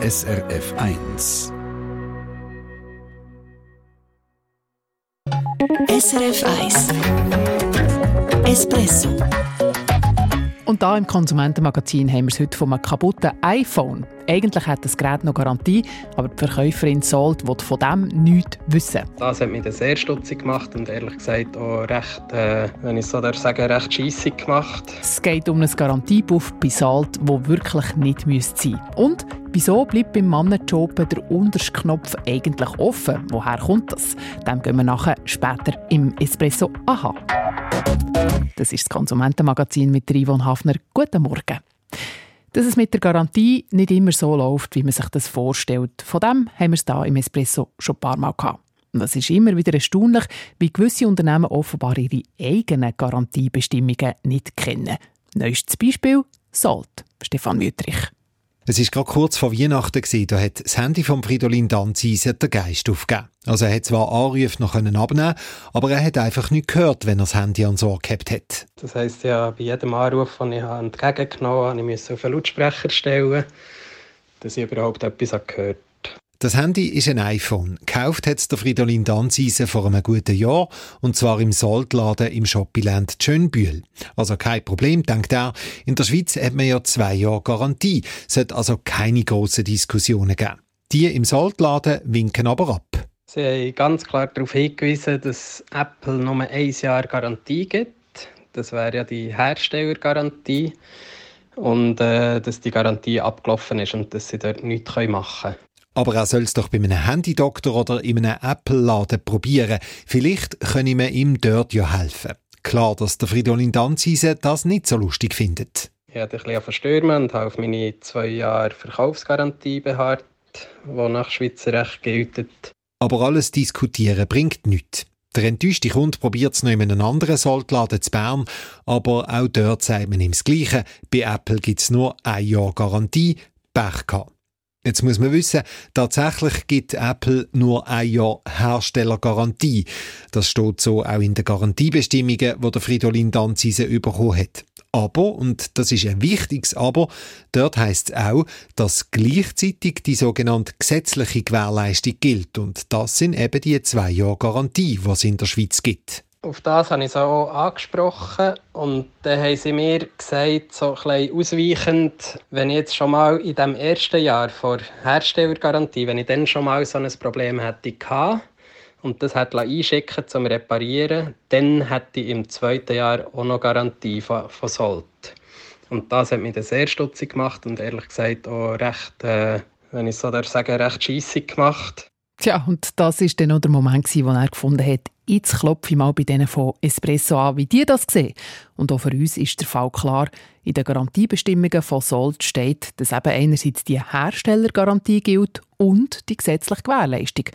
SRF 1. SRF 1 Espresso und da im Konsumentenmagazin haben wir es heute von einem kaputten iPhone. Eigentlich hat das Gerät noch Garantie, aber die Verkäuferin Sold will von dem nichts wissen. Das hat mich dann sehr stutzig gemacht und ehrlich gesagt auch recht, äh, wenn ich so sagen recht scheissig gemacht. Es geht um ein Garantiebuff bei Salt, wo wirklich nicht sein müsste. Und wieso bleibt beim Mannenjob der unterste Knopf eigentlich offen? Woher kommt das? Dem gehen wir nachher später im Espresso Aha. Das ist das Konsumentenmagazin mit Yvonne Hafner. Guten Morgen. Dass es mit der Garantie nicht immer so läuft, wie man sich das vorstellt, von dem haben wir es hier im Espresso schon ein paar Mal gehabt. Und es ist immer wieder erstaunlich, wie gewisse Unternehmen offenbar ihre eigenen Garantiebestimmungen nicht kennen. Neuestes Beispiel Salt, Stefan Wüttrich. Es war gerade kurz vor Weihnachten, da hat das Handy von Fridolin Danziser den Geist aufgegeben. Also er hat zwar Anrufe noch abnehmen aber er hat einfach nicht gehört, wenn er das Handy an Ohr gehabt hat. Das heisst ja, bei jedem Anruf, den ich entgegengenommen habe, musste ich auf einen Lautsprecher stellen, dass ich überhaupt etwas gehört das Handy ist ein iPhone. Gekauft hat es der Fridolin Danzise vor einem guten Jahr, und zwar im Saltladen im Shoppiland Schönbühl. Also kein Problem, denkt er. In der Schweiz hat man ja zwei Jahre Garantie. Es sollte also keine grossen Diskussionen geben. Die im Saltladen winken aber ab. Sie haben ganz klar darauf hingewiesen, dass Apple nur ein Jahr Garantie gibt. Das wäre ja die Herstellergarantie. Und äh, dass die Garantie abgelaufen ist und dass sie dort nichts machen können. Aber er soll es doch bei einem Handydoktor oder in einem Apple-Laden probieren. Vielleicht können wir ihm dort ja helfen. Klar, dass der Fridolin Danzise das nicht so lustig findet. Ich hatte ein bisschen verstürmen und habe auf meine zwei Jahre Verkaufsgarantie beharrt, die nach Schweizer Recht gilt. Aber alles diskutieren bringt nichts. Der enttäuschte Kunde probiert es noch in einem anderen Saltladen zu Bern, aber auch dort sagt man ihm das Gleiche. Bei Apple gibt es nur ein Jahr Garantie, Pech gehabt. Jetzt muss man wissen, tatsächlich gibt Apple nur ein Jahr Herstellergarantie. Das steht so auch in den Garantiebestimmungen, die der Fridolin Danzise bekommen hat. Aber, und das ist ein wichtiges Aber, dort heißt es auch, dass gleichzeitig die sogenannte gesetzliche Gewährleistung gilt. Und das sind eben die zwei Jahre Garantie, es in der Schweiz gibt. Auf das habe ich so angesprochen und dann haben sie mir gesagt, so ein ausweichend, wenn ich jetzt schon mal in dem ersten Jahr vor Herstellergarantie, wenn ich dann schon mal so ein Problem hätte gehabt und das hätte einschicken zum Reparieren, dann hätte ich im zweiten Jahr auch noch Garantie von, von Sold. Und das hat mich dann sehr stutzig gemacht und ehrlich gesagt auch recht, äh, wenn ich so sagen recht scheissig gemacht. Tja, und das war dann noch der Moment, wo er gefunden hat, jetzt klopfe ich mal bei denen von Espresso an, wie die das sehen. Und auch für uns ist der Fall klar. In den Garantiebestimmungen von Sold steht, dass eben einerseits die Herstellergarantie gilt und die gesetzliche Gewährleistung.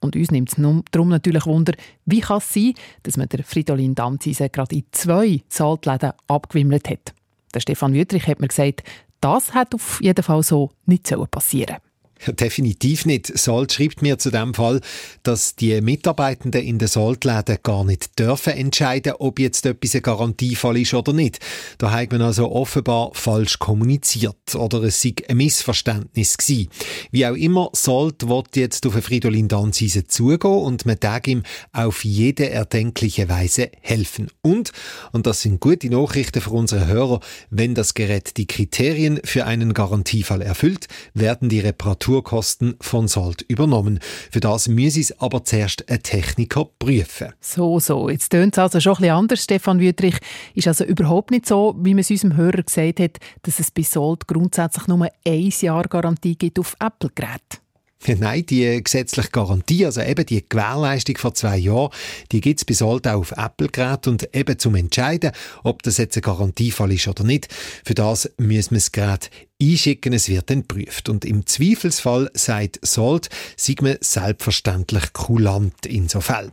Und uns nimmt es darum natürlich Wunder, wie kann es sein, dass man der Fridolin Damzise gerade in zwei Saltläden abgewimmelt hat. Der Stefan Wüttrich hat mir gesagt, das hat auf jeden Fall so nicht passieren sollen. Definitiv nicht. Salt schreibt mir zu dem Fall, dass die Mitarbeitenden in den Saltläden gar nicht dürfen entscheiden, ob jetzt etwas ein Garantiefall ist oder nicht. Da hat man also offenbar falsch kommuniziert oder es sei ein Missverständnis gewesen. Wie auch immer, Salt wird jetzt auf Fridolin Danzise zugehen und man darf ihm auf jede erdenkliche Weise helfen. Und, und das sind gute Nachrichten für unsere Hörer, wenn das Gerät die Kriterien für einen Garantiefall erfüllt, werden die Reparaturen Reparaturkosten von Salt übernommen. Für das müsse es aber zuerst ein Techniker prüfen. So, so. Jetzt tönt es also schon ein bisschen anders, Stefan Wüttrich. Ist also überhaupt nicht so, wie man es unserem Hörer gesagt hat, dass es bei Salt grundsätzlich nur ein Jahr Garantie gibt auf Apple-Geräte. Nein, die gesetzliche Garantie, also eben die Gewährleistung vor zwei Jahren, die gibt es bis heute auch auf Apple-Geräten und eben zum Entscheiden, ob das jetzt ein Garantiefall ist oder nicht, für das müssen wir das Gerät einschicken, es wird dann geprüft. Und im Zweifelsfall, sagt Sold, sei man selbstverständlich kulant in so Fällen.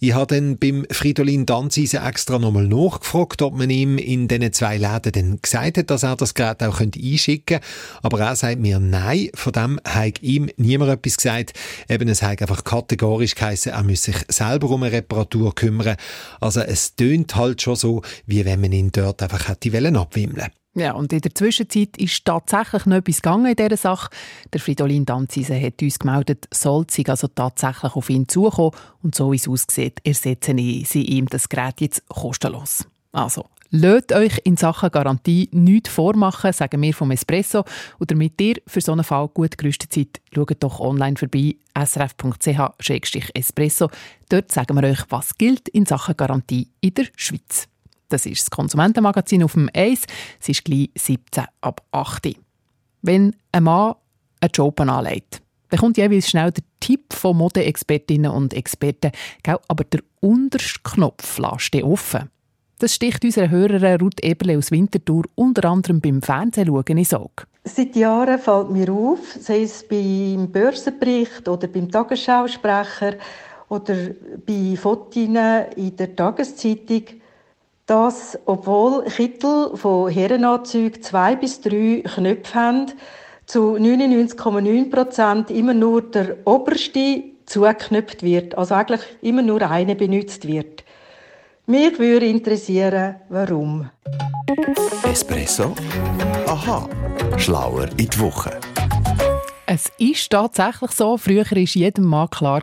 Ich habe dann beim Fridolin Danzise extra nochmal nachgefragt, ob man ihm in diesen zwei Läden dann gesagt hat, dass er das Gerät auch einschicken könnte. Aber er sagt mir, nein, von dem hat ihm niemand etwas gesagt. Eben, es hat einfach kategorisch geheißen, er müsse sich selber um eine Reparatur kümmern. Also es tönt halt schon so, wie wenn man ihn dort einfach hätte abwimmeln Ja, und in der Zwischenzeit ist tatsächlich noch etwas gegangen in dieser Sache. Der Fridolin Danzise hat uns gemeldet, Solzig also tatsächlich auf ihn zukommen und so wie es aussieht, ersetzen sie ihm das Gerät jetzt kostenlos. Also, Lasst euch in Sachen Garantie nichts vormachen, sagen wir vom Espresso. Und damit ihr für so einen Fall gut gerüstet seid, schaut doch online vorbei, srf.ch-espresso. Dort sagen wir euch, was gilt in Sachen Garantie in der Schweiz. Das ist das Konsumentenmagazin auf dem Eis. Es ist gleich 17 ab 8 Wenn ein Mann einen Job anlegt, dann kommt jeweils schnell der Tipp von Modeexpertinnen und Experten, aber der unterste Knopf lässt offen. Das sticht unserer Hörerin Ruth Eberle aus Winterthur unter anderem beim Fernsehschauen ins Auge. Seit Jahren fällt mir auf, sei es beim Börsenbericht oder beim Tagesschausprecher oder bei Fotos in der Tageszeitung, dass, obwohl Kittel von Herrenanzügen zwei bis drei Knöpfe haben, zu 99,9 Prozent immer nur der oberste zugeknöpft wird, also eigentlich immer nur eine benutzt wird. Mich würde interessieren, warum. Espresso? Aha. Schlauer in die Woche. Es ist tatsächlich so. Früher war jedem Mann klar,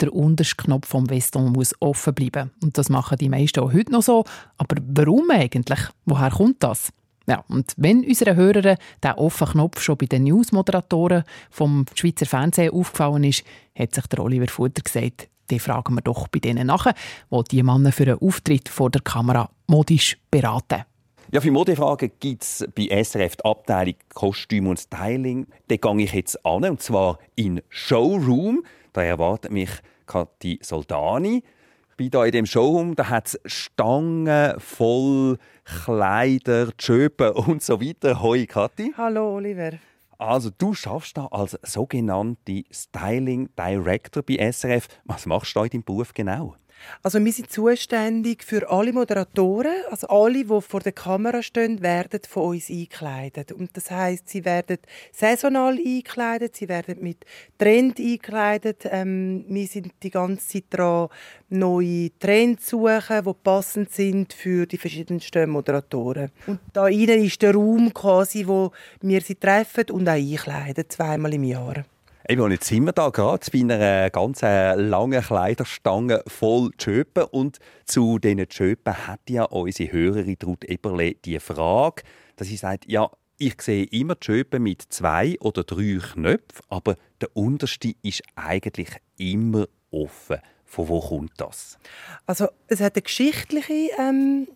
der unterste Knopf vom Veston muss offen bleiben. Und das machen die meisten auch heute noch so. Aber warum eigentlich? Woher kommt das? Ja, und wenn unseren Hörern der offene Knopf schon bei den Newsmoderatoren vom Schweizer Fernsehen aufgefallen ist, hat sich der Oliver Futter gesagt, die fragen wir doch bei denen nach, wo die Männer für einen Auftritt vor der Kamera modisch beraten. Ja, für Modefragen gibt es bei SRF die Abteilung Kostüm und Styling. Da gehe ich jetzt an, und zwar in Showroom. Da erwartet mich Kathi Soldani. Ich bin hier in dem Showroom, da hat es Stangen voll Kleider, Schöpen und so weiter. Hoi Kathi. Hallo Oliver. Also du schaffst da als sogenannte Styling Director bei SRF. Was machst du in deinem Beruf genau? Also wir sind zuständig für alle Moderatoren, also alle, die vor der Kamera stehen, werden von uns eingekleidet. Und das heißt, sie werden saisonal eingekleidet, sie werden mit Trend eingekleidet. Ähm, wir sind die ganze Zeit dran, neue Trends zu suchen, die passend sind für die verschiedensten Moderatoren. Und da innen ist der Raum quasi, wo wir sie treffen und auch einkleiden, zweimal im Jahr. Eben, jetzt sind wir da gerade bei einer ganz äh, langen Kleiderstange voll Schöpen. Und zu diesen Schöpen hat ja unsere Hörerin Ruth Eberle die Frage, dass sie sagt, ja, ich sehe immer die Schöpen mit zwei oder drei Knöpfen, aber der unterste ist eigentlich immer offen. Von wo kommt das? Also es hat eine geschichtliche ähm,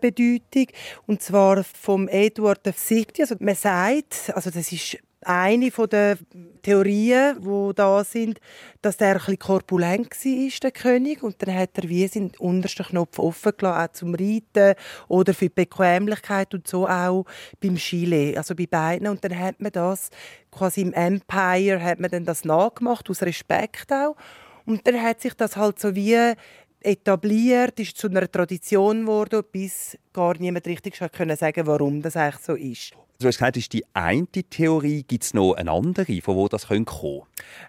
Bedeutung und zwar vom Eduard VII. Also man sagt, also das ist eine der Theorien, die da sind, dass der ein bisschen korpulent war, der König. Und dann hat er wie seinen untersten Knopf offen gelassen, auch zum Reiten oder für die Bequemlichkeit und so auch beim Chile, also bei beiden. Und dann hat man das quasi im Empire hat man dann das nachgemacht, aus Respekt auch. Und dann hat sich das halt so wie etabliert, ist zu einer Tradition geworden, bis gar niemand richtig können sagen warum das eigentlich so ist. Du hast gesagt, ist die eine Theorie. Gibt es noch eine andere, von wo das kommen könnte?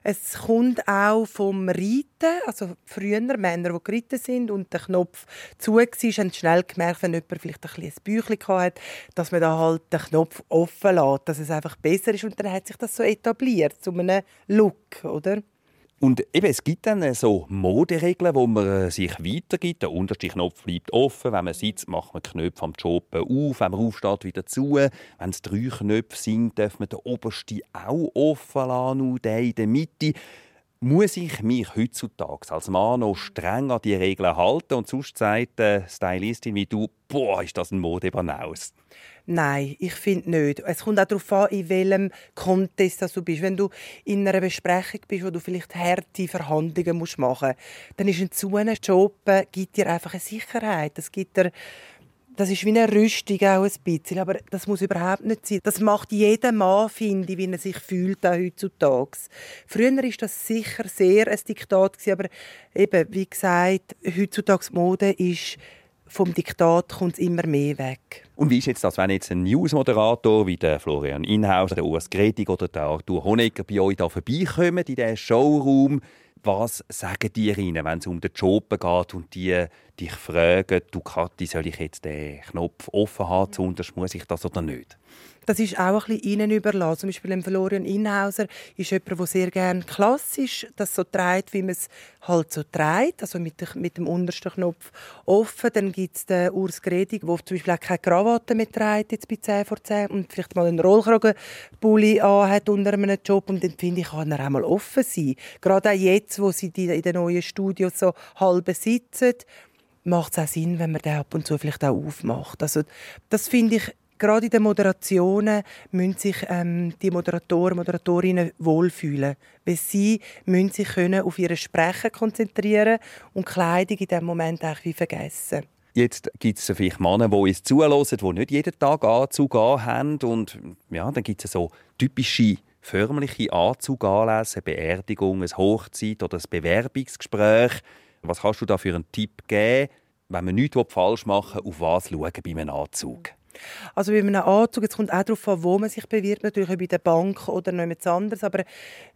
Es kommt auch vom Reiten. Also früher Männer, die geritten sind und der Knopf zu war, haben schnell gemerkt, wenn jemand vielleicht ein, ein Büchlein hatte, dass man da halt den Knopf offen lässt, dass es einfach besser ist. Und dann hat sich das so etabliert, zu einem Look, oder? Und eben, es gibt dann so Moderegeln, wo man äh, sich weitergibt. Der unterste Knopf bleibt offen. Wenn man sitzt, macht man Knöpfe am Job auf. Wenn man aufsteht, wieder zu. Wenn es drei Knöpfe sind, darf man den obersten auch offen lassen den in der Mitte. Muss ich mich heutzutage als Mann noch streng an die Regeln halten? Und sonst sagt eine Stylistin wie du, boah, ist das ein Modebanause. Nein, ich finde nicht. Es kommt auch darauf an, in welchem Contest du bist. Wenn du in einer Besprechung bist, wo du vielleicht harte Verhandlungen machen musst, dann ist ein zu einem Job, äh, gibt dir einfach eine Sicherheit. Das gibt dir das ist wie eine Rüstung auch ein bisschen, aber das muss überhaupt nicht sein. Das macht jeder Mann, finde ich, wie er sich fühlt auch heutzutage. Früher war das sicher sehr ein Diktat, aber eben, wie gesagt, heutzutage Mode ist vom Diktat kommt immer mehr weg. Und wie ist jetzt das, wenn jetzt ein Newsmoderator wie der Florian Inhauser, der Urs Gretig oder der Arthur Honegger bei euch da vorbeikommen in diesem Showroom? Was sagen die ihnen, wenn es um den Job geht und die dich fragen, du Kathi, soll ich jetzt den Knopf offen haben, sonst muss ich das oder nicht? Das ist auch ein bisschen ihnen überlassen. Zum Beispiel Florian Inhauser ist jemand, der sehr gerne klassisch das so trägt, wie man es halt so trägt, also mit, mit dem untersten Knopf offen. Dann gibt es den Urs Gredig, der zum Beispiel auch keine Krawatte mehr trägt, jetzt bei 10 vor 10 und vielleicht mal einen Rollkragenpulli hat unter einem Job und dann finde ich, kann er auch mal offen sein. Gerade auch jetzt, wo sie in den neuen Studios so halb sitzen, macht es auch Sinn, wenn man den ab und zu vielleicht auch aufmacht. Also das finde ich gerade in den Moderationen müssen sich ähm, die Moderatoren, Moderatorinnen wohlfühlen, weil sie müssen sich können auf ihre Sprechen konzentrieren und Kleidung in dem Moment auch wie vergessen. Jetzt gibt es vielleicht Männer, die uns zuhören, die nicht jeden Tag Anzug haben. Und ja, dann gibt es so typische förmliche Anzuganlässe, Beerdigung, eine Hochzeit oder ein Bewerbungsgespräch. Was kannst du da für einen Tipp geben, wenn man nichts falsch machen will, auf was schauen bei einem Anzug? Also bei einem Anzug, es kommt auch darauf an, wo man sich bewirbt, natürlich bei der Bank oder noch etwas anderes, aber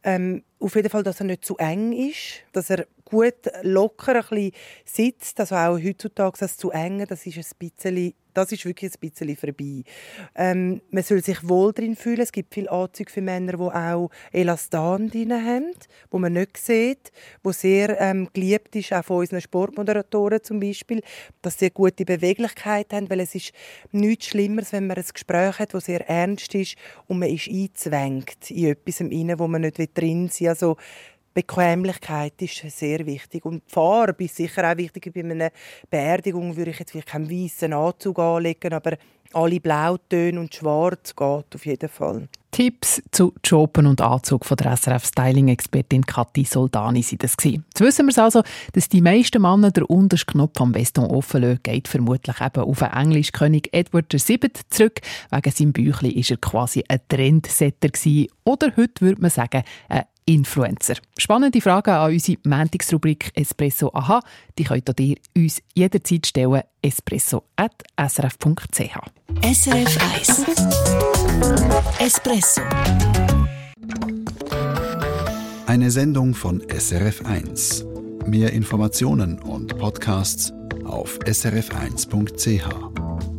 ähm, auf jeden Fall, dass er nicht zu eng ist, dass er gut locker ein bisschen sitzt, also auch heutzutage das zu eng, das ist ein bisschen das ist wirklich ein bisschen vorbei. Ähm, man soll sich wohl drin fühlen. Es gibt viele Anzüge für Männer, die auch Elastan drin haben, wo man nicht sieht, wo sehr ähm, geliebt ist, auch von unseren Sportmoderatoren zum Beispiel, dass sie eine gute Beweglichkeit haben, weil es ist nichts Schlimmeres, wenn man ein Gespräch hat, das sehr ernst ist und man ist eingezwängt in etwas hinein, wo man nicht drin sein will. Also Bequemlichkeit ist sehr wichtig. Und die Farbe ist sicher auch wichtig. Bei einer Beerdigung würde ich jetzt vielleicht keinen weißen Anzug anlegen, aber alle Blautöne und Schwarz geht auf jeden Fall. Tipps zu Joben und Anzug von der SRF-Styling-Expertin Kathi Soldani sind das gewesen. Jetzt wissen wir also, dass die meisten Männer den untersten Knopf am Veston offen lassen, geht vermutlich eben auf den Englischkönig Edward VII zurück. Wegen seinem Büchlein war er quasi ein Trendsetter gewesen. Oder heute würde man sagen, ein Influencer. Spannende Fragen an unsere Montagsrubrik Espresso Aha, die könnt ihr uns jederzeit stellen. espresso.srf.ch SRF 1 Espresso Eine Sendung von SRF 1. Mehr Informationen und Podcasts auf srf1.ch.